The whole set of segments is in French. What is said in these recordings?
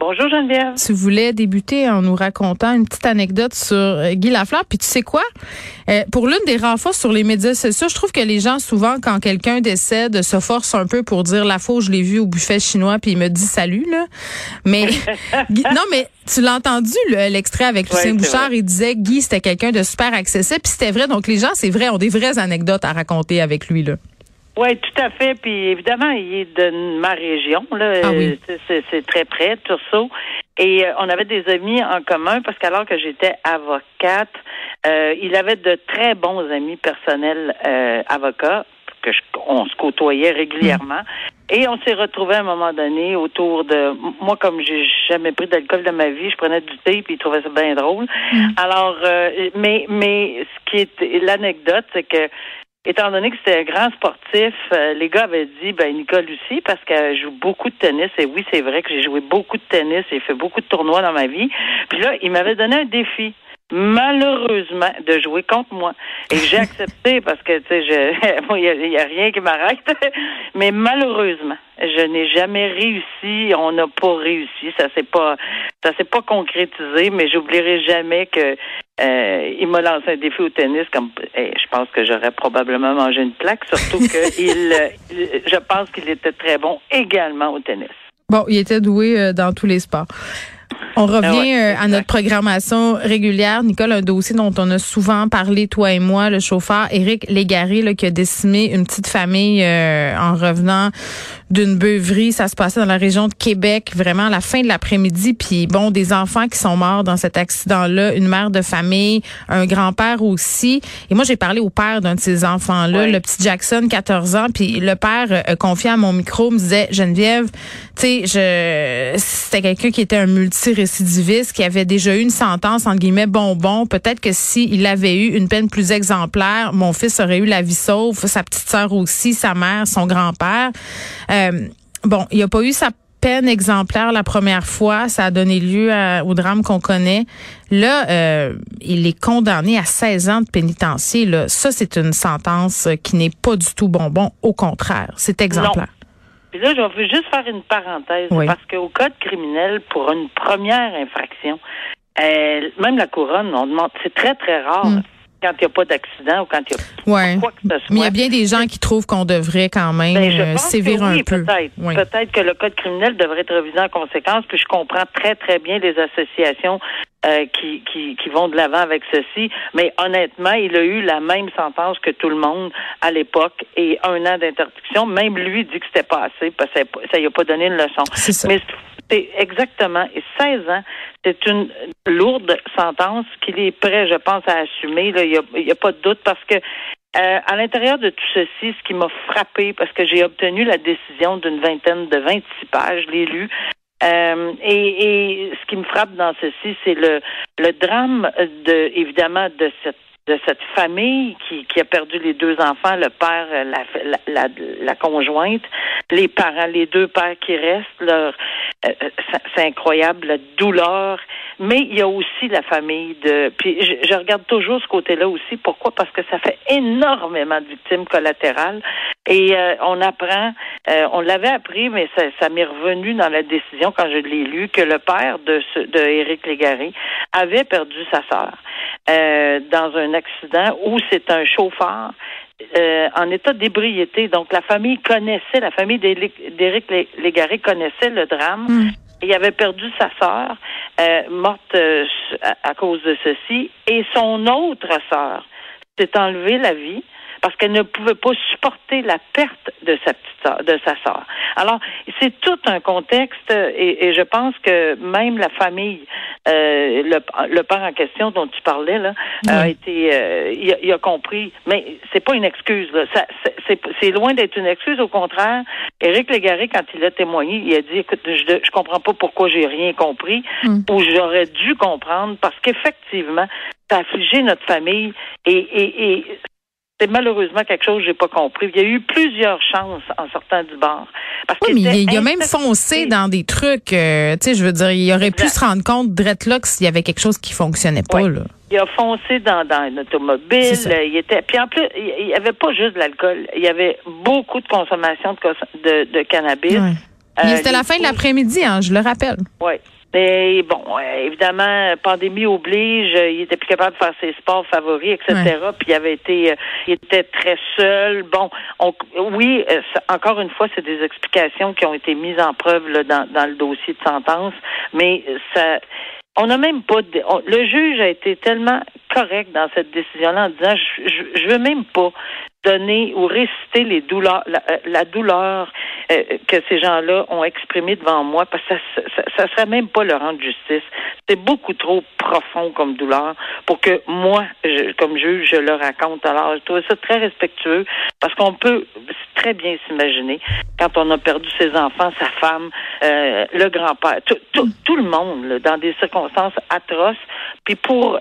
Bonjour Geneviève. Tu voulais débuter en nous racontant une petite anecdote sur euh, Guy Lafleur. Puis tu sais quoi? Euh, pour l'une des rares fois sur les médias sociaux, je trouve que les gens, souvent, quand quelqu'un décède, se forcent un peu pour dire la où je l'ai vu au buffet chinois, puis il me dit salut, là. Mais, non, mais tu l'as entendu, le- l'extrait avec Lucien Bouchard. vrai. Il disait Guy, c'était quelqu'un de super accessible. Puis c'était vrai. Donc les gens, c'est vrai, ont des vraies anecdotes à raconter avec lui, là. Oui, tout à fait. Puis évidemment, il est de ma région. Là. Ah oui. C'est- C'est très près, Tursault. Et euh, on avait des amis en commun parce qu'alors que j'étais avocate, euh, il avait de très bons amis personnels euh, avocats que je- on se côtoyait régulièrement. Et on s'est retrouvés à un moment donné autour de moi comme j'ai jamais pris d'alcool de ma vie, je prenais du thé puis ils trouvaient ça bien drôle. Alors euh, mais mais ce qui est l'anecdote c'est que Étant donné que c'était un grand sportif, euh, les gars avaient dit, ben Nicole aussi, parce qu'elle joue beaucoup de tennis. Et oui, c'est vrai que j'ai joué beaucoup de tennis et fait beaucoup de tournois dans ma vie. Puis là, il m'avait donné un défi. Malheureusement, de jouer contre moi. Et j'ai accepté parce que, tu sais, je, il y a, il y a rien qui m'arrête. Mais malheureusement, je n'ai jamais réussi. On n'a pas réussi. Ça s'est pas, ça s'est pas concrétisé. Mais j'oublierai jamais que euh, il m'a lancé un défi au tennis. Comme, eh, je pense que j'aurais probablement mangé une plaque. Surtout que il, euh, il- je pense qu'il était très bon également au tennis. Bon, il était doué euh, dans tous les sports. On revient Ah ouais, euh, à notre programmation régulière. Nicole, un dossier dont on a souvent parlé, toi et moi, le chauffeur Éric Légaré, là, qui a décimé une petite famille euh, en revenant d'une beuverie. Ça se passait dans la région de Québec, vraiment à la fin de l'après-midi. Puis bon, des enfants qui sont morts dans cet accident-là, une mère de famille, un grand-père aussi. Et moi, j'ai parlé au père d'un de ces enfants-là, le petit Jackson, 14 ans. Puis le père, euh, confié à mon micro, me disait, Geneviève, tu sais, je, c'était quelqu'un qui était un multirécidiviste, qui avait déjà eu une sentence, entre guillemets, bonbon. Peut-être que s'il avait eu une peine plus exemplaire, mon fils aurait eu la vie sauve, sa petite sœur aussi, sa mère, son grand-père. Euh, bon, il n'y a pas eu sa peine exemplaire la première fois. Ça a donné lieu à- au drame qu'on connaît. Là, euh, il est condamné à 16 ans de pénitencier. Là. Ça, c'est une sentence qui n'est pas du tout bonbon. Au contraire, c'est exemplaire. Puis là, je veux juste faire une parenthèse Oui. parce qu'au code criminel, pour une première infraction, euh, même la couronne, on demande, c'est très très rare Mm. Quand il n'y a pas d'accident ou quand il y a Ouais. quoi que ce soit. Mais il y a bien des gens qui trouvent qu'on devrait quand même Ben, je euh, pense sévir oui, un peu. Peut-être. Oui. Que le code criminel devrait être révisé en conséquence. Puis je comprends très très bien les associations euh, qui, qui qui vont de l'avant avec ceci. Mais honnêtement, il a eu la même sentence que tout le monde à l'époque et un an d'interdiction. Même lui dit que c'était pas assez parce que ça lui a pas donné une leçon. C'est ça. Mais exactement. Et 16 ans, c'est une lourde sentence qu'il est prêt, je pense, à assumer. Il n'y a, pas de doute parce que euh, à l'intérieur de tout ceci, ce qui m'a frappé, parce que j'ai obtenu la décision d'une vingtaine de 26 pages, l'ai lu, euh, et, et ce qui me frappe dans ceci, c'est le, le drame de, évidemment, de cette de cette famille qui, qui a perdu les deux enfants, le père, la, la, la, la conjointe, les parents, les deux pères qui restent, leur, euh, c'est- c'est incroyable, la douleur. Mais il y a aussi la famille de. Puis je, regarde toujours ce côté-là aussi. Pourquoi? Parce que ça fait énormément de victimes collatérales. Et euh, on apprend, euh, on l'avait appris, mais ça, m'est revenu dans la décision quand je l'ai lu que le père de ce, de Éric Légaré avait perdu sa sœur euh, dans un accident où c'est un chauffeur euh, en état d'ébriété. Donc la famille connaissait, la famille d'Éric d'Éric Lé- Légaré connaissait le drame. Mm. Il avait perdu sa sœur, euh, morte euh, à, à cause de ceci, et son autre sœur s'est enlevé la vie parce qu'elle ne pouvait pas supporter la perte de sa petite sœur, de sa sœur. Alors, c'est tout un contexte et, et je pense que même la famille, euh, le, le père en question dont tu parlais là, a été, euh, il, a, il a compris, mais c'est pas une excuse. C'est- loin d'être une excuse. Au contraire, Éric Légaré, quand il a témoigné, il a dit, écoute, je, je comprends pas pourquoi j'ai rien compris Mm. ou j'aurais dû comprendre parce qu'effectivement, ça a affligé notre famille et, et, et c'est malheureusement quelque chose que j'ai pas compris. Il y a eu plusieurs chances en sortant du bar. Parce oui, mais il, a même foncé dans des trucs. Euh, tu sais, je veux dire, il aurait pu se rendre compte, Dreadlock, s'il y avait quelque chose qui fonctionnait pas. Là. Il a foncé dans, dans un automobile. Il était. Puis en plus, il y avait pas juste de l'alcool. Il y avait beaucoup de consommation de, de, cannabis. Euh, C'était la fin de l'après-midi, hein, je le rappelle. Oui. Mais bon, évidemment, pandémie oblige, il était plus capable de faire ses sports favoris, etc. Puis il avait été, euh, il était très seul. Bon, oui, euh, encore une fois, c'est des explications qui ont été mises en preuve là, dans, dans le dossier de sentence, mais ça, on n'a même pas. le juge a été tellement correct dans cette décision-là en disant je, je, je veux même pas donner ou réciter les douleurs, la, euh, douleur euh, que ces gens-là ont exprimée devant moi, parce que ça, ça, serait même pas leur rendre justice. C'est beaucoup trop profond comme douleur pour que moi, comme juge, je le raconte. Alors, je trouve ça très respectueux parce qu'on peut très bien s'imaginer quand on a perdu ses enfants, sa femme, euh, le grand-père, tout, tout, tout, le monde, là, dans des circonstances atroces. Puis pour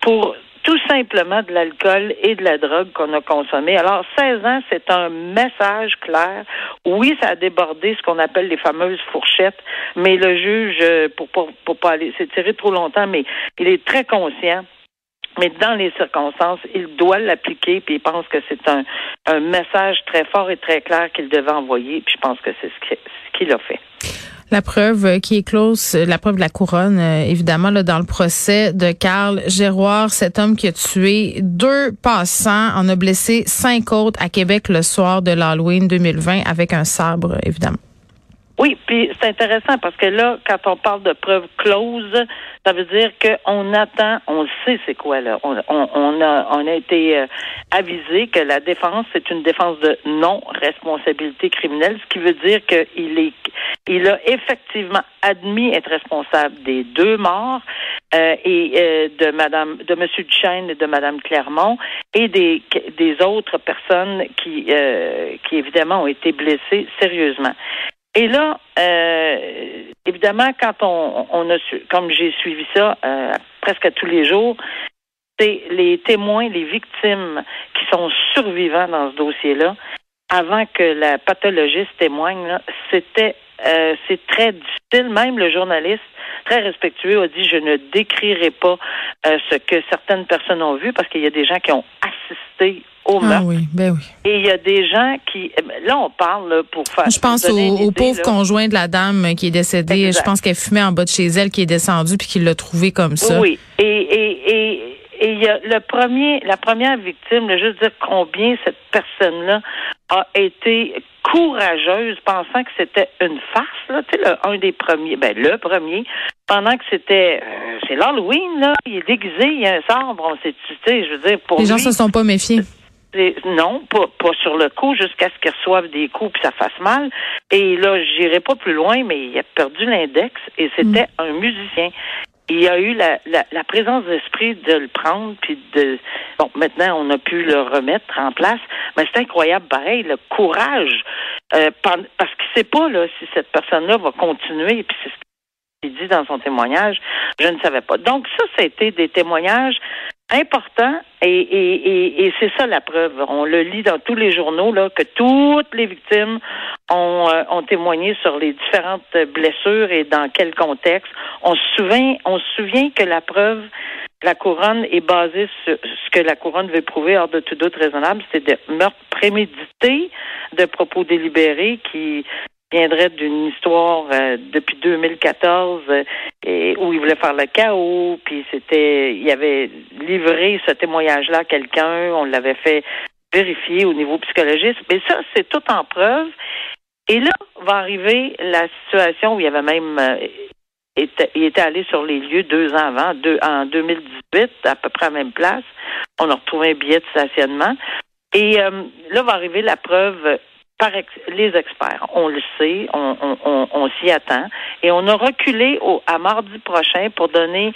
pour tout simplement de l'alcool et de la drogue qu'on a consommé. Alors, 16 ans, c'est un message clair. Oui, ça a débordé ce qu'on appelle les fameuses fourchettes, mais le juge, euh, pour, pour, pour pas aller s'étirer trop longtemps, mais il est très conscient mais dans les circonstances, il doit l'appliquer, puis il pense que c'est un, un message très fort et très clair qu'il devait envoyer, puis je pense que c'est ce qu'il a fait. La preuve qui est close, euh, la preuve de la couronne, euh, évidemment, là, dans le procès de Carl Géroir, cet homme qui a tué deux passants, en a blessé cinq autres à Québec le soir de l'Halloween 2020 avec un sabre, évidemment. Oui, puis c'est intéressant parce que là, quand on parle de preuves closes, ça veut dire qu'on attend, on sait c'est quoi là. On, on, a, on a été euh, avisé que la défense c'est une défense de non-responsabilité criminelle, ce qui veut dire qu'il est, il a effectivement admis être responsable des deux morts euh, et euh, de Madame, de Monsieur Duchesne et de Madame Clermont et des des autres personnes qui qui évidemment ont été blessées sérieusement. Et là, euh, évidemment, quand on, on a su, comme j'ai suivi ça euh, presque tous les jours, c'est les témoins, les victimes qui sont survivants dans ce dossier-là, avant que la pathologiste témoigne, c'était euh, c'est très difficile. Même le journaliste, très respectueux, a dit je ne décrirai pas euh, ce que certaines personnes ont vu parce qu'il y a des gens qui ont assisté au ah oui, ben oui. Et il y a des gens qui, eh ben, là, on parle pour faire. Je pense au, pauvre conjoint de la dame qui est décédée. Je pense qu'elle fumait en bas de chez elle, qui est descendue puis qui l'a trouvé comme ça. Oui. Et, et, et, et il y a le premier, la première victime, je juste dire combien cette personne-là a été courageuse, pensant que c'était une farce, là, tu sais, un des premiers, ben le premier, pendant que c'était, euh, c'est l'Halloween, là, il est déguisé, il y a un sabre, on s'est, tu sais, je veux dire, pour Les gens se sont pas méfiés. Non, pas, pas sur le coup, jusqu'à ce qu'il reçoive des coups puis ça fasse mal. Et là, j'irai pas plus loin, mais il a perdu l'index et c'était mm. un musicien. Il y a eu la, la, la présence d'esprit de le prendre, puis de bon, maintenant on a pu le remettre en place, mais c'est incroyable, pareil, le courage, euh, parce qu'il sait pas là si cette personne-là va continuer, puis c'est ce qu'il dit dans son témoignage, je ne savais pas. Donc ça, été des témoignages important et, et, et, c'est ça la preuve. On le lit dans tous les journaux là que toutes les victimes ont, euh, ont témoigné sur les différentes blessures et dans quel contexte. On se souvient, on se souvient que la preuve, la couronne est basée sur ce que la couronne veut prouver hors de tout doute raisonnable, c'est de meurtre prémédité, de propos délibérés qui viendrait d'une histoire euh, depuis 2014 euh, où il voulait faire le chaos, puis c'était, il avait livré ce témoignage-là à quelqu'un, on l'avait fait vérifier au niveau psychologique, mais ça, c'est tout en preuve. Et là, va arriver la situation où il y avait même euh, il était allé sur les lieux deux ans avant, deux, en 2018, à peu près à la même place. On a retrouvé un billet de stationnement. Et là va arriver la preuve par les experts. On le sait, on, s'y attend. Et on a reculé au, à mardi prochain pour donner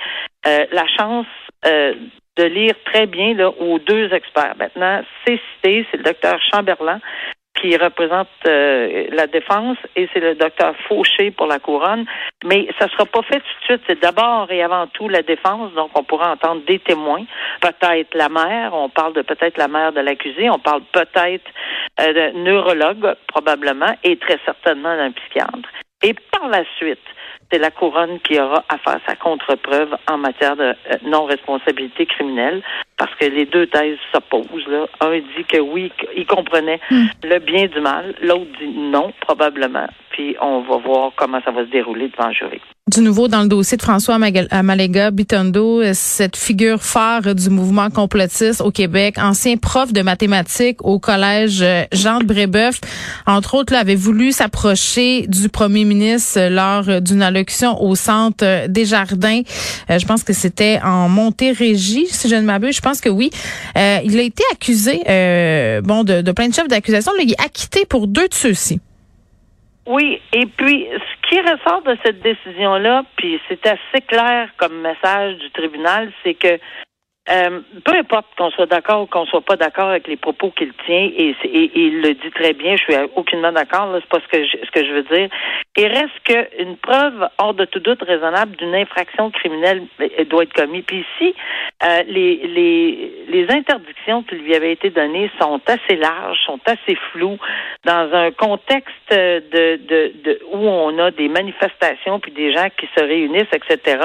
euh, la chance euh, de lire très bien là, aux deux experts. Maintenant, c'est cité, c'est le docteur Chamberlain qui représente euh, la défense et c'est le docteur Fauché pour la couronne. Mais ça sera pas fait tout de suite. C'est d'abord et avant tout la défense. Donc, on pourra entendre des témoins. Peut-être la mère. On parle de peut-être la mère de l'accusé. On parle peut-être euh, de neurologue, probablement, et très certainement d'un psychiatre. Et par la suite, c'est la couronne qui aura à faire sa contre-preuve en matière de euh, non-responsabilité criminelle, parce que les deux thèses s'opposent. Là. Un dit que oui, il comprenait hmm. le bien du mal, l'autre dit non, probablement. Puis on va voir comment ça va se dérouler devant le jury du nouveau dans le dossier de François Amalega Bitondo, cette figure phare du mouvement complotiste au Québec, ancien prof de mathématiques au collège euh, Jean de Brébeuf, entre autres, là, avait voulu s'approcher du premier ministre lors d'une allocution au centre des Jardins. Euh, je pense que c'était en Montérégie, si je ne m'abuse. Je pense que oui. Euh, il a été accusé, bon, de, de plein de chefs d'accusation. Il est acquitté pour deux de ceux-ci. Oui, et puis ce qui ressort de cette décision-là, puis c'est assez clair comme message du tribunal, c'est que euh, peu importe qu'on soit d'accord ou qu'on soit pas d'accord avec les propos qu'il tient, et, il le dit très bien, je suis aucunement d'accord, c'est pas ce que je, ce que je veux dire. Il reste qu'une preuve hors de tout doute raisonnable d'une infraction criminelle doit être commise. Puis ici, euh, les, les, les interdictions qui lui avaient été données sont assez larges, sont assez floues, dans un contexte de, de, de où on a des manifestations puis des gens qui se réunissent, etc.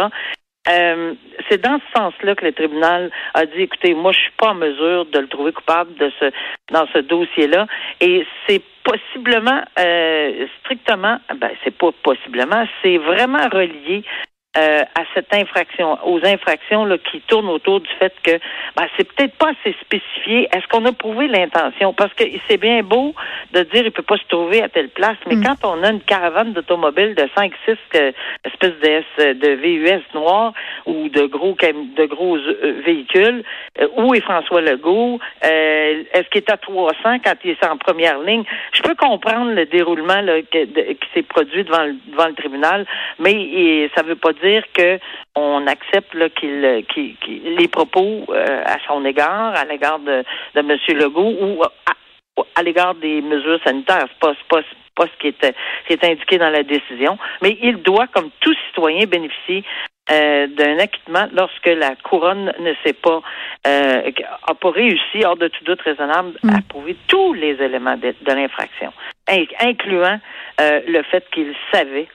Euh, c'est dans ce sens-là que le tribunal a dit écoutez, moi je suis pas en mesure de le trouver coupable de ce dans ce dossier-là. Et c'est possiblement euh, strictement ben c'est pas possiblement, c'est vraiment relié euh, à cette infraction, aux infractions là, qui tournent autour du fait que ben, c'est peut-être pas assez spécifié. Est-ce qu'on a prouvé l'intention? Parce que c'est bien beau de dire il peut pas se trouver à telle place, mais mm. quand on a une caravane d'automobiles de 5 6 espèces de, de VUS noirs ou de gros de gros euh, véhicules, euh, où est François Legault? Est-ce qu'il est à 300 quand il est en première ligne? Je peux comprendre le déroulement là, qui s'est produit devant le, devant le tribunal, mais ça veut pas dire dire que on accepte qu'il, qu'il, les propos euh, à son égard, à l'égard de, de M. Legault ou à, l'égard des mesures sanitaires. C'est pas, pas, pas ce qui est, qui est indiqué dans la décision, mais il doit, comme tout citoyen, bénéficier euh, d'un acquittement lorsque la couronne ne sait pas, euh, a pas réussi, hors de tout doute raisonnable, à mm. prouver tous les éléments de, l'infraction, incluant le fait qu'il savait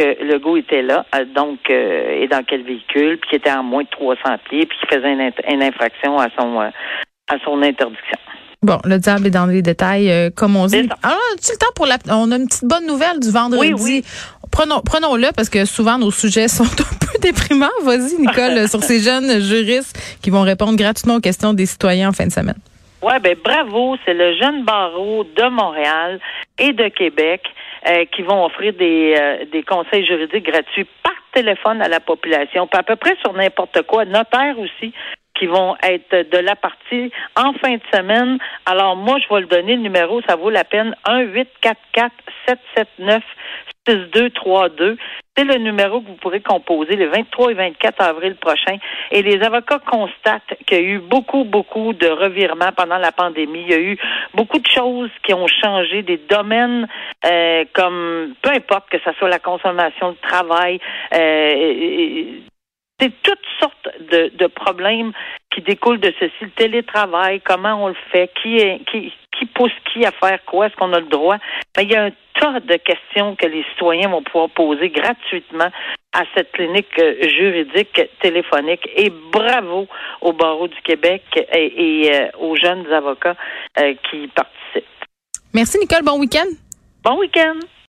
que Legault était là, euh, donc, euh, et dans quel véhicule, puis qui était en moins de 300 pieds, puis qui faisait une, infraction à son, euh, à son interdiction. Bon, le diable est dans les détails, comme on dit. Alors, tu le temps pour la. On a une petite bonne nouvelle du vendredi. Oui, oui. Prenons, prenons-le parce que souvent nos sujets sont un peu déprimants. Vas-y, Nicole, sur ces jeunes juristes qui vont répondre gratuitement aux questions des citoyens en fin de semaine. Ouais, ben bravo, c'est le jeune barreau de Montréal et de Québec euh, qui vont offrir des, euh, des conseils juridiques gratuits par téléphone à la population, puis à peu près sur n'importe quoi, notaire aussi qui vont être de la partie en fin de semaine. Alors moi, je vais le donner le numéro, ça vaut la peine 1 844 779 6232. C'est le numéro que vous pourrez composer le 23 et 24 avril prochain. Et les avocats constatent qu'il y a eu beaucoup, beaucoup de revirements pendant la pandémie. Il y a eu beaucoup de choses qui ont changé, des domaines euh, comme, peu importe que ce soit la consommation de travail, euh, c'est toutes sortes de, de, problèmes qui découlent de ceci. Le télétravail, comment on le fait, qui est, qui, qui pousse qui à faire quoi, est-ce qu'on a le droit? Mais il y a un tas de questions que les citoyens vont pouvoir poser gratuitement à cette clinique euh, juridique téléphonique. Et bravo au barreau du Québec et, euh, aux jeunes avocats euh, qui participent. Merci Nicole, bon week-end. Bon week-end.